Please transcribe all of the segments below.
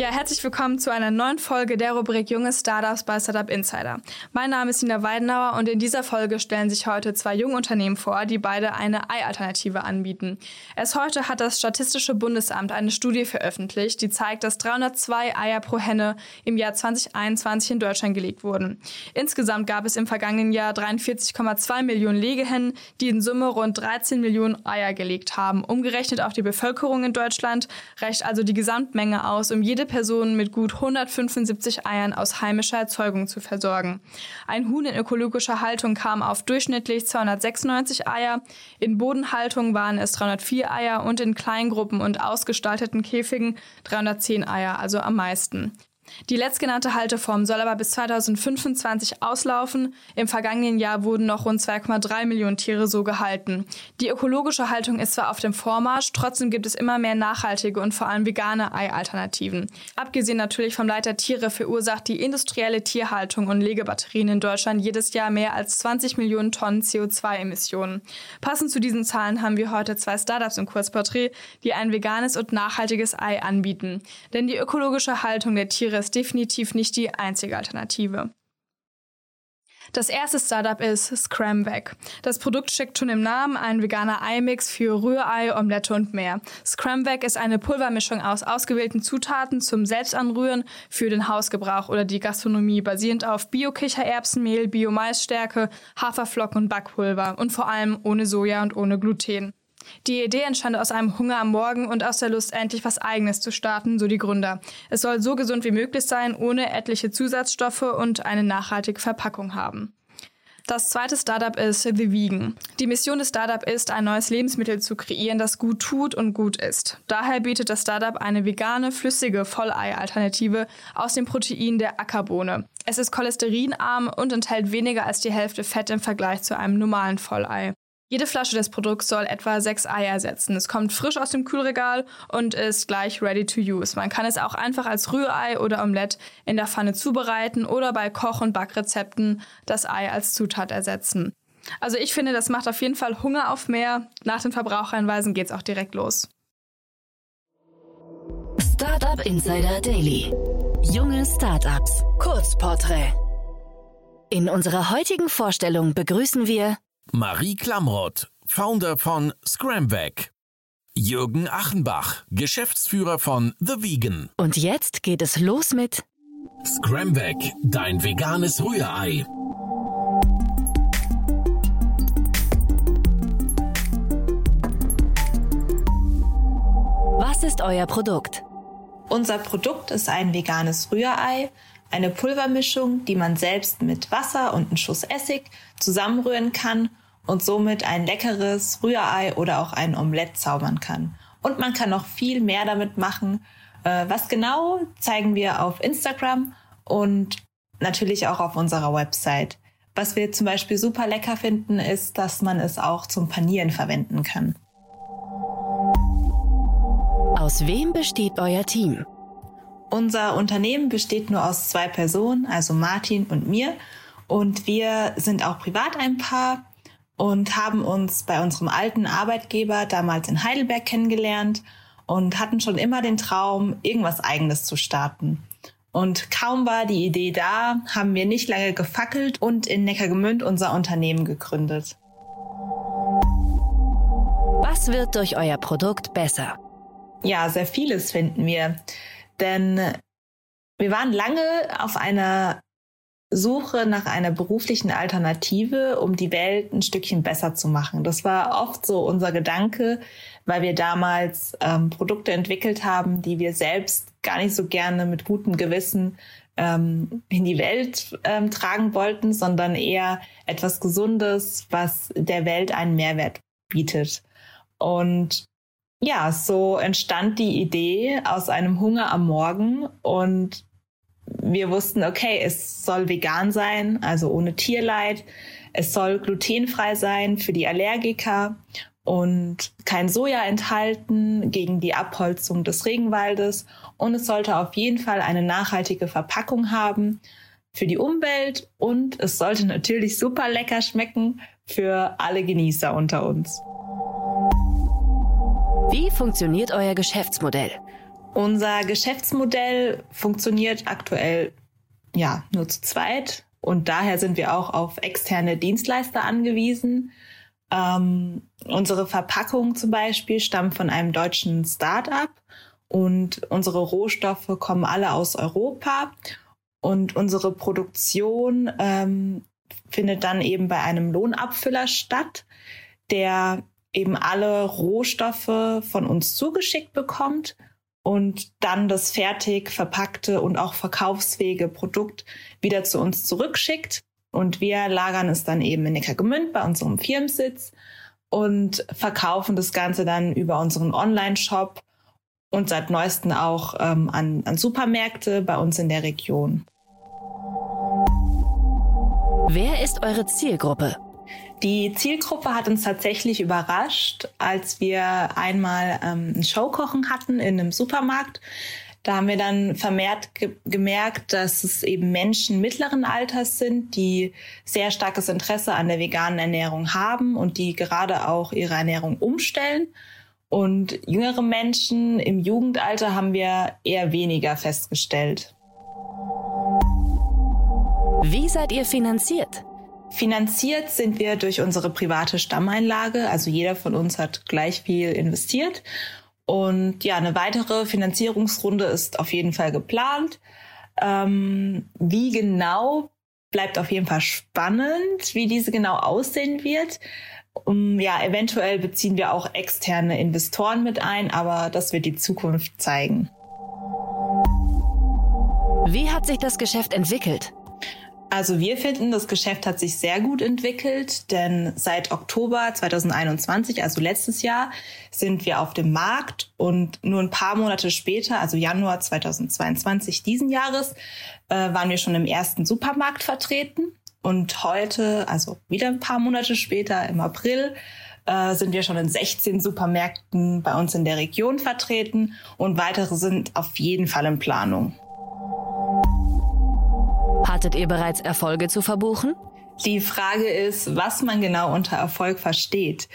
Ja, herzlich willkommen zu einer neuen Folge der Rubrik Junge Startups bei Startup Insider. Mein Name ist Nina Weidenauer und in dieser Folge stellen sich heute zwei junge Unternehmen vor, die beide eine Ei-Alternative anbieten. Erst heute hat das Statistische Bundesamt eine Studie veröffentlicht, die zeigt, dass 302 Eier pro Henne im Jahr 2021 in Deutschland gelegt wurden. Insgesamt gab es im vergangenen Jahr 43,2 Millionen Legehennen, die in Summe rund 13 Millionen Eier gelegt haben. Umgerechnet auf die Bevölkerung in Deutschland reicht also die Gesamtmenge aus, um jede Personen mit gut 175 Eiern aus heimischer Erzeugung zu versorgen. Ein Huhn in ökologischer Haltung kam auf durchschnittlich 296 Eier, in Bodenhaltung waren es 304 Eier und in Kleingruppen und ausgestalteten Käfigen 310 Eier, also am meisten. Die letztgenannte Halteform soll aber bis 2025 auslaufen. Im vergangenen Jahr wurden noch rund 2,3 Millionen Tiere so gehalten. Die ökologische Haltung ist zwar auf dem Vormarsch, trotzdem gibt es immer mehr nachhaltige und vor allem vegane Ei-Alternativen. Abgesehen natürlich vom Leiter Tiere verursacht die industrielle Tierhaltung und Legebatterien in Deutschland jedes Jahr mehr als 20 Millionen Tonnen CO2-Emissionen. Passend zu diesen Zahlen haben wir heute zwei Startups im Kurzporträt, die ein veganes und nachhaltiges Ei anbieten. Denn die ökologische Haltung der Tiere ist definitiv nicht die einzige Alternative. Das erste Startup ist Scramback. Das Produkt steckt schon im Namen, ein veganer Eimix für Rührei, Omelette und mehr. Scramback ist eine Pulvermischung aus ausgewählten Zutaten zum Selbstanrühren für den Hausgebrauch oder die Gastronomie, basierend auf Bio-Kichererbsenmehl, Bio-Maisstärke, Haferflocken und Backpulver und vor allem ohne Soja und ohne Gluten. Die Idee entstand aus einem Hunger am Morgen und aus der Lust, endlich was Eigenes zu starten, so die Gründer. Es soll so gesund wie möglich sein, ohne etliche Zusatzstoffe und eine nachhaltige Verpackung haben. Das zweite Startup ist The Vegan. Die Mission des Startup ist, ein neues Lebensmittel zu kreieren, das gut tut und gut ist. Daher bietet das Startup eine vegane, flüssige Vollei-Alternative aus dem Protein der Ackerbohne. Es ist cholesterinarm und enthält weniger als die Hälfte Fett im Vergleich zu einem normalen Vollei. Jede Flasche des Produkts soll etwa sechs Eier ersetzen. Es kommt frisch aus dem Kühlregal und ist gleich ready to use. Man kann es auch einfach als Rührei oder Omelette in der Pfanne zubereiten oder bei Koch- und Backrezepten das Ei als Zutat ersetzen. Also ich finde, das macht auf jeden Fall Hunger auf mehr. Nach den Verbraucherhinweisen geht's auch direkt los. Startup Insider Daily. Junge Startups. Kurzporträt. In unserer heutigen Vorstellung begrüßen wir Marie Klamroth, Founder von Scramback. Jürgen Achenbach, Geschäftsführer von The Vegan. Und jetzt geht es los mit Scramback, dein veganes Rührei. Was ist euer Produkt? Unser Produkt ist ein veganes Rührei, eine Pulvermischung, die man selbst mit Wasser und einem Schuss Essig zusammenrühren kann und somit ein leckeres Rührei oder auch ein Omelett zaubern kann. Und man kann noch viel mehr damit machen. Äh, was genau zeigen wir auf Instagram und natürlich auch auf unserer Website. Was wir zum Beispiel super lecker finden, ist, dass man es auch zum Panieren verwenden kann. Aus wem besteht euer Team? Unser Unternehmen besteht nur aus zwei Personen, also Martin und mir. Und wir sind auch privat ein Paar und haben uns bei unserem alten Arbeitgeber damals in Heidelberg kennengelernt und hatten schon immer den Traum, irgendwas eigenes zu starten. Und kaum war die Idee da, haben wir nicht lange gefackelt und in Neckargemünd unser Unternehmen gegründet. Was wird durch euer Produkt besser? Ja, sehr vieles finden wir. Denn wir waren lange auf einer Suche nach einer beruflichen Alternative, um die Welt ein Stückchen besser zu machen. Das war oft so unser Gedanke, weil wir damals ähm, Produkte entwickelt haben, die wir selbst gar nicht so gerne mit gutem Gewissen ähm, in die Welt ähm, tragen wollten, sondern eher etwas Gesundes, was der Welt einen Mehrwert bietet. Und ja, so entstand die Idee aus einem Hunger am Morgen und wir wussten, okay, es soll vegan sein, also ohne Tierleid. Es soll glutenfrei sein für die Allergiker und kein Soja enthalten gegen die Abholzung des Regenwaldes. Und es sollte auf jeden Fall eine nachhaltige Verpackung haben für die Umwelt und es sollte natürlich super lecker schmecken für alle Genießer unter uns. Wie funktioniert euer Geschäftsmodell? Unser Geschäftsmodell funktioniert aktuell ja nur zu zweit und daher sind wir auch auf externe Dienstleister angewiesen. Ähm, unsere Verpackung zum Beispiel stammt von einem deutschen Start-up und unsere Rohstoffe kommen alle aus Europa und unsere Produktion ähm, findet dann eben bei einem Lohnabfüller statt, der eben alle Rohstoffe von uns zugeschickt bekommt und dann das fertig verpackte und auch verkaufsfähige Produkt wieder zu uns zurückschickt. Und wir lagern es dann eben in Neckargemünd bei unserem Firmensitz und verkaufen das Ganze dann über unseren Online-Shop und seit neuestem auch ähm, an, an Supermärkte bei uns in der Region. Wer ist eure Zielgruppe? Die Zielgruppe hat uns tatsächlich überrascht, als wir einmal ähm, ein Showkochen hatten in einem Supermarkt. Da haben wir dann vermehrt ge gemerkt, dass es eben Menschen mittleren Alters sind, die sehr starkes Interesse an der veganen Ernährung haben und die gerade auch ihre Ernährung umstellen. Und jüngere Menschen im Jugendalter haben wir eher weniger festgestellt. Wie seid ihr finanziert? Finanziert sind wir durch unsere private Stammeinlage. Also jeder von uns hat gleich viel investiert. Und ja, eine weitere Finanzierungsrunde ist auf jeden Fall geplant. Ähm, wie genau bleibt auf jeden Fall spannend, wie diese genau aussehen wird. Um, ja, eventuell beziehen wir auch externe Investoren mit ein, aber das wird die Zukunft zeigen. Wie hat sich das Geschäft entwickelt? Also wir finden, das Geschäft hat sich sehr gut entwickelt, denn seit Oktober 2021, also letztes Jahr, sind wir auf dem Markt und nur ein paar Monate später, also Januar 2022 diesen Jahres, äh, waren wir schon im ersten Supermarkt vertreten. Und heute, also wieder ein paar Monate später, im April, äh, sind wir schon in 16 Supermärkten bei uns in der Region vertreten und weitere sind auf jeden Fall in Planung. Hattet ihr bereits Erfolge zu verbuchen? Die Frage ist, was man genau unter Erfolg versteht.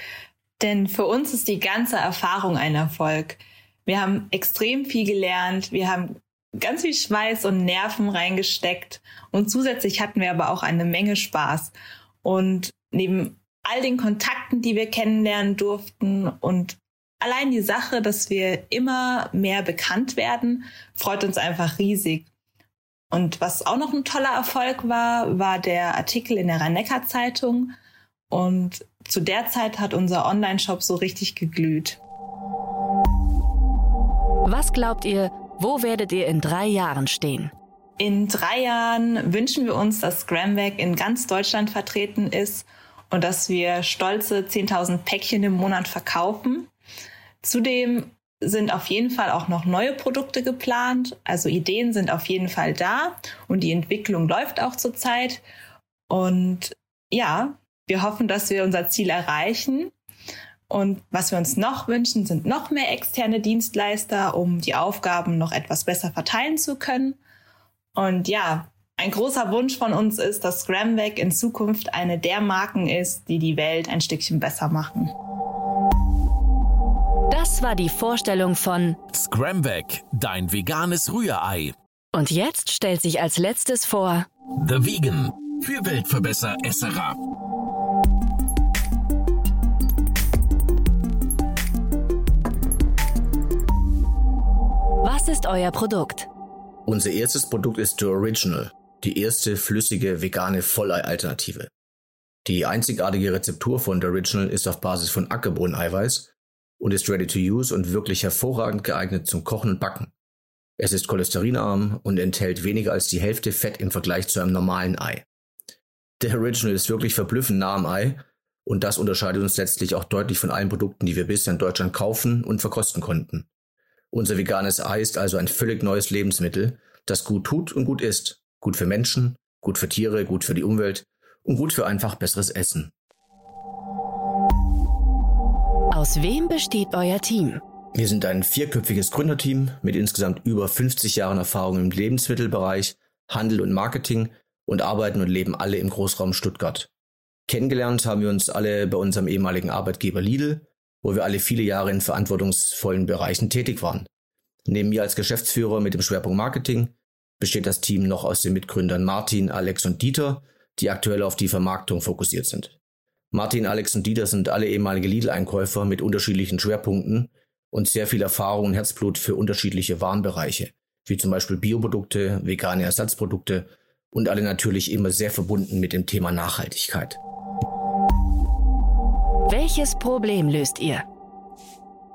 Denn für uns ist die ganze Erfahrung ein Erfolg. Wir haben extrem viel gelernt, wir haben ganz viel Schweiß und Nerven reingesteckt und zusätzlich hatten wir aber auch eine Menge Spaß. Und neben all den Kontakten, die wir kennenlernen durften und allein die Sache, dass wir immer mehr bekannt werden, freut uns einfach riesig. Und was auch noch ein toller Erfolg war, war der Artikel in der Rhein-Neckar-Zeitung. Und zu der Zeit hat unser Online-Shop so richtig geglüht. Was glaubt ihr, wo werdet ihr in drei Jahren stehen? In drei Jahren wünschen wir uns, dass Scramback in ganz Deutschland vertreten ist und dass wir stolze 10.000 Päckchen im Monat verkaufen. Zudem sind auf jeden Fall auch noch neue Produkte geplant. Also Ideen sind auf jeden Fall da und die Entwicklung läuft auch zurzeit. Und ja, wir hoffen, dass wir unser Ziel erreichen. Und was wir uns noch wünschen, sind noch mehr externe Dienstleister, um die Aufgaben noch etwas besser verteilen zu können. Und ja, ein großer Wunsch von uns ist, dass Scramback in Zukunft eine der Marken ist, die die Welt ein Stückchen besser machen. Das war die Vorstellung von Scramback, dein veganes Rührei. Und jetzt stellt sich als letztes vor The Vegan für Weltverbesser Esserer. Was ist euer Produkt? Unser erstes Produkt ist The Original, die erste flüssige vegane Vollei-Alternative. Die einzigartige Rezeptur von The Original ist auf Basis von Ackerbohneneiweiß und ist ready to use und wirklich hervorragend geeignet zum Kochen und Backen. Es ist cholesterinarm und enthält weniger als die Hälfte Fett im Vergleich zu einem normalen Ei. Der Original ist wirklich verblüffend nah am Ei und das unterscheidet uns letztlich auch deutlich von allen Produkten, die wir bisher in Deutschland kaufen und verkosten konnten. Unser veganes Ei ist also ein völlig neues Lebensmittel, das gut tut und gut ist. Gut für Menschen, gut für Tiere, gut für die Umwelt und gut für einfach besseres Essen. Aus wem besteht euer Team? Wir sind ein vierköpfiges Gründerteam mit insgesamt über 50 Jahren Erfahrung im Lebensmittelbereich, Handel und Marketing und arbeiten und leben alle im Großraum Stuttgart. Kennengelernt haben wir uns alle bei unserem ehemaligen Arbeitgeber Lidl wo wir alle viele Jahre in verantwortungsvollen Bereichen tätig waren. Neben mir als Geschäftsführer mit dem Schwerpunkt Marketing besteht das Team noch aus den Mitgründern Martin, Alex und Dieter, die aktuell auf die Vermarktung fokussiert sind. Martin, Alex und Dieter sind alle ehemalige Lidl-Einkäufer mit unterschiedlichen Schwerpunkten und sehr viel Erfahrung und Herzblut für unterschiedliche Warenbereiche, wie zum Beispiel Bioprodukte, vegane Ersatzprodukte und alle natürlich immer sehr verbunden mit dem Thema Nachhaltigkeit. Welches Problem löst ihr?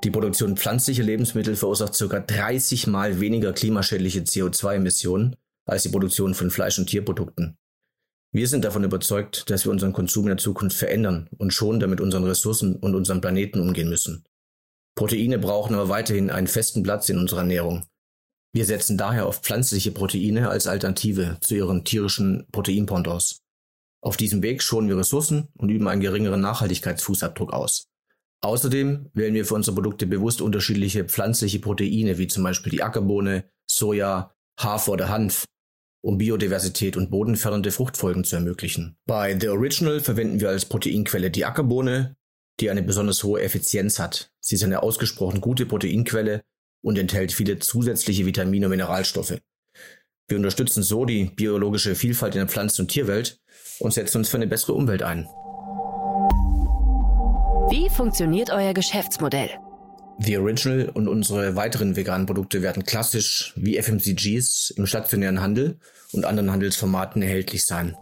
Die Produktion pflanzlicher Lebensmittel verursacht ca. 30 mal weniger klimaschädliche CO2-Emissionen als die Produktion von Fleisch- und Tierprodukten. Wir sind davon überzeugt, dass wir unseren Konsum in der Zukunft verändern und schon damit unseren Ressourcen und unserem Planeten umgehen müssen. Proteine brauchen aber weiterhin einen festen Platz in unserer Ernährung. Wir setzen daher auf pflanzliche Proteine als Alternative zu ihren tierischen Proteinpendants. Auf diesem Weg schonen wir Ressourcen und üben einen geringeren Nachhaltigkeitsfußabdruck aus. Außerdem wählen wir für unsere Produkte bewusst unterschiedliche pflanzliche Proteine, wie zum Beispiel die Ackerbohne, Soja, Hafer oder Hanf, um Biodiversität und bodenfördernde Fruchtfolgen zu ermöglichen. Bei The Original verwenden wir als Proteinquelle die Ackerbohne, die eine besonders hohe Effizienz hat. Sie ist eine ausgesprochen gute Proteinquelle und enthält viele zusätzliche Vitamine und Mineralstoffe. Wir unterstützen so die biologische Vielfalt in der Pflanzen- und Tierwelt und setzen uns für eine bessere Umwelt ein. Wie funktioniert euer Geschäftsmodell? The Original und unsere weiteren veganen Produkte werden klassisch wie FMCGs im stationären Handel und anderen Handelsformaten erhältlich sein.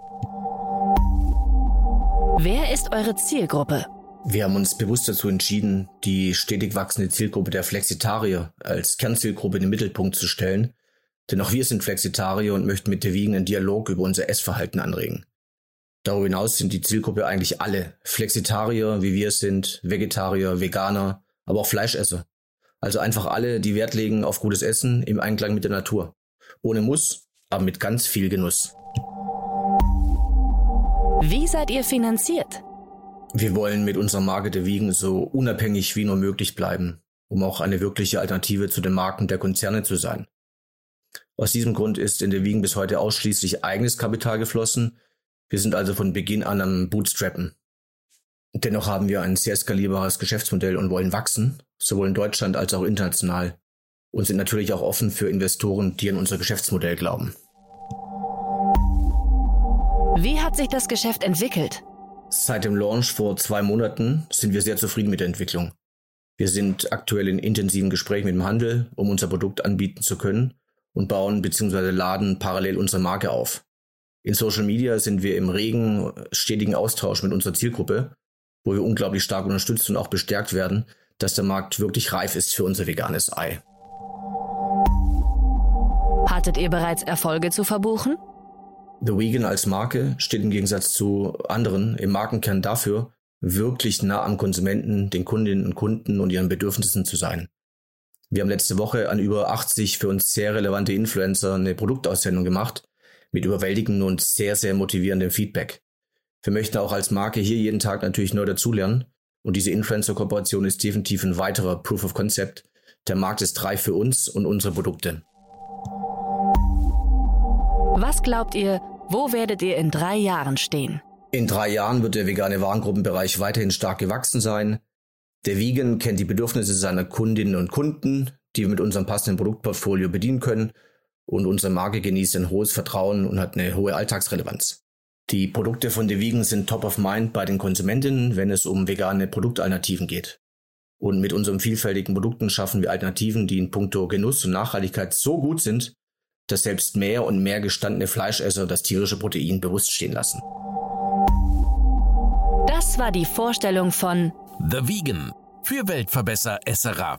Wer ist eure Zielgruppe? Wir haben uns bewusst dazu entschieden, die stetig wachsende Zielgruppe der Flexitarier als Kernzielgruppe in den Mittelpunkt zu stellen, denn auch wir sind Flexitarier und möchten mit der Wiegen einen Dialog über unser Essverhalten anregen. Darüber hinaus sind die Zielgruppe eigentlich alle Flexitarier, wie wir sind, Vegetarier, Veganer, aber auch Fleischesser. Also einfach alle, die Wert legen auf gutes Essen im Einklang mit der Natur. Ohne Muss, aber mit ganz viel Genuss. Wie seid ihr finanziert? Wir wollen mit unserer Marke der Wiegen so unabhängig wie nur möglich bleiben, um auch eine wirkliche Alternative zu den Marken der Konzerne zu sein. Aus diesem Grund ist in der Wiegen bis heute ausschließlich eigenes Kapital geflossen. Wir sind also von Beginn an am Bootstrappen. Dennoch haben wir ein sehr skalierbares Geschäftsmodell und wollen wachsen, sowohl in Deutschland als auch international. Und sind natürlich auch offen für Investoren, die an unser Geschäftsmodell glauben. Wie hat sich das Geschäft entwickelt? Seit dem Launch vor zwei Monaten sind wir sehr zufrieden mit der Entwicklung. Wir sind aktuell in intensiven Gesprächen mit dem Handel, um unser Produkt anbieten zu können und bauen bzw. laden parallel unsere Marke auf. In Social Media sind wir im regen, stetigen Austausch mit unserer Zielgruppe wo wir unglaublich stark unterstützt und auch bestärkt werden, dass der Markt wirklich reif ist für unser veganes Ei. Hattet ihr bereits Erfolge zu verbuchen? The Vegan als Marke steht im Gegensatz zu anderen im Markenkern dafür, wirklich nah am Konsumenten, den Kundinnen und Kunden und ihren Bedürfnissen zu sein. Wir haben letzte Woche an über 80 für uns sehr relevante Influencer eine Produktaussendung gemacht mit überwältigendem und sehr, sehr motivierendem Feedback. Wir möchten auch als Marke hier jeden Tag natürlich neu dazulernen. Und diese Influencer-Kooperation ist definitiv ein weiterer Proof of Concept. Der Markt ist reif für uns und unsere Produkte. Was glaubt ihr, wo werdet ihr in drei Jahren stehen? In drei Jahren wird der vegane Warengruppenbereich weiterhin stark gewachsen sein. Der Vegan kennt die Bedürfnisse seiner Kundinnen und Kunden, die wir mit unserem passenden Produktportfolio bedienen können. Und unsere Marke genießt ein hohes Vertrauen und hat eine hohe Alltagsrelevanz. Die Produkte von Vegan sind top of mind bei den Konsumentinnen, wenn es um vegane Produktalternativen geht. Und mit unseren vielfältigen Produkten schaffen wir Alternativen, die in puncto Genuss und Nachhaltigkeit so gut sind, dass selbst mehr und mehr gestandene Fleischesser das tierische Protein bewusst stehen lassen. Das war die Vorstellung von The Vegan für Weltverbesser Esserer.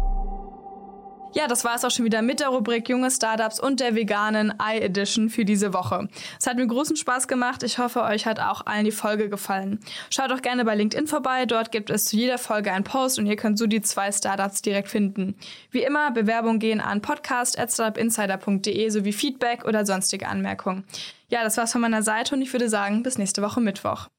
Ja, das war es auch schon wieder mit der Rubrik Junge Startups und der veganen Eye Edition für diese Woche. Es hat mir großen Spaß gemacht. Ich hoffe, euch hat auch allen die Folge gefallen. Schaut doch gerne bei LinkedIn vorbei. Dort gibt es zu jeder Folge einen Post und ihr könnt so die zwei Startups direkt finden. Wie immer, Bewerbungen gehen an podcast.startupinsider.de sowie Feedback oder sonstige Anmerkungen. Ja, das war's von meiner Seite und ich würde sagen, bis nächste Woche Mittwoch.